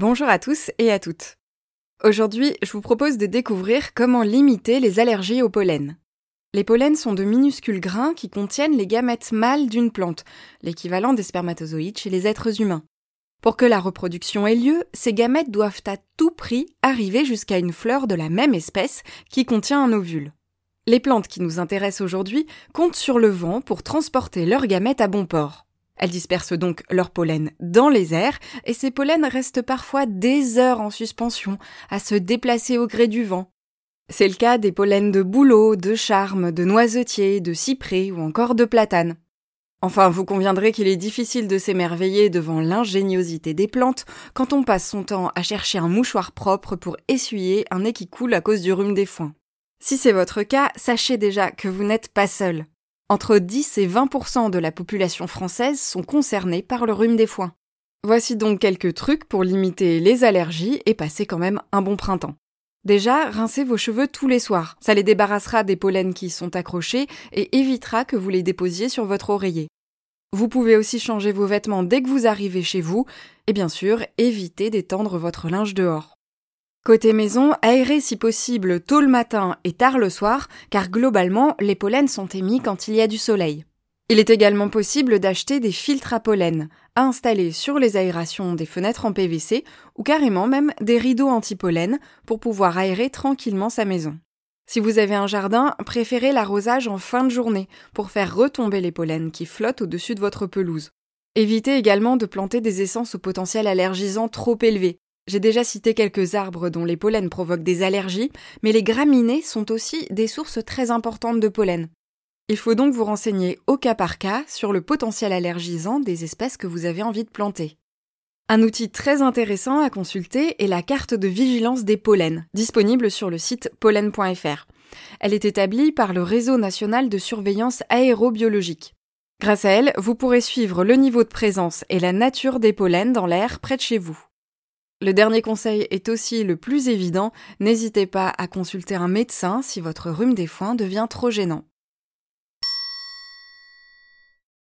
Bonjour à tous et à toutes. Aujourd'hui, je vous propose de découvrir comment limiter les allergies au pollen. Les pollens sont de minuscules grains qui contiennent les gamètes mâles d'une plante, l'équivalent des spermatozoïdes chez les êtres humains. Pour que la reproduction ait lieu, ces gamètes doivent à tout prix arriver jusqu'à une fleur de la même espèce qui contient un ovule. Les plantes qui nous intéressent aujourd'hui comptent sur le vent pour transporter leurs gamètes à bon port. Elles dispersent donc leur pollen dans les airs et ces pollens restent parfois des heures en suspension à se déplacer au gré du vent. C'est le cas des pollens de bouleau, de charme, de noisetier, de cyprès ou encore de platane. Enfin, vous conviendrez qu'il est difficile de s'émerveiller devant l'ingéniosité des plantes quand on passe son temps à chercher un mouchoir propre pour essuyer un nez qui coule à cause du rhume des foins. Si c'est votre cas, sachez déjà que vous n'êtes pas seul. Entre 10 et 20% de la population française sont concernés par le rhume des foins. Voici donc quelques trucs pour limiter les allergies et passer quand même un bon printemps. Déjà, rincez vos cheveux tous les soirs. Ça les débarrassera des pollens qui y sont accrochés et évitera que vous les déposiez sur votre oreiller. Vous pouvez aussi changer vos vêtements dès que vous arrivez chez vous et bien sûr, évitez d'étendre votre linge dehors. Côté maison, aérez si possible tôt le matin et tard le soir, car globalement, les pollens sont émis quand il y a du soleil. Il est également possible d'acheter des filtres à pollen, à installer sur les aérations des fenêtres en PVC ou carrément même des rideaux anti-pollen pour pouvoir aérer tranquillement sa maison. Si vous avez un jardin, préférez l'arrosage en fin de journée pour faire retomber les pollens qui flottent au-dessus de votre pelouse. Évitez également de planter des essences au potentiel allergisant trop élevé, j'ai déjà cité quelques arbres dont les pollens provoquent des allergies, mais les graminées sont aussi des sources très importantes de pollen. Il faut donc vous renseigner au cas par cas sur le potentiel allergisant des espèces que vous avez envie de planter. Un outil très intéressant à consulter est la carte de vigilance des pollens, disponible sur le site pollen.fr. Elle est établie par le Réseau national de surveillance aérobiologique. Grâce à elle, vous pourrez suivre le niveau de présence et la nature des pollens dans l'air près de chez vous. Le dernier conseil est aussi le plus évident, n'hésitez pas à consulter un médecin si votre rhume des foins devient trop gênant.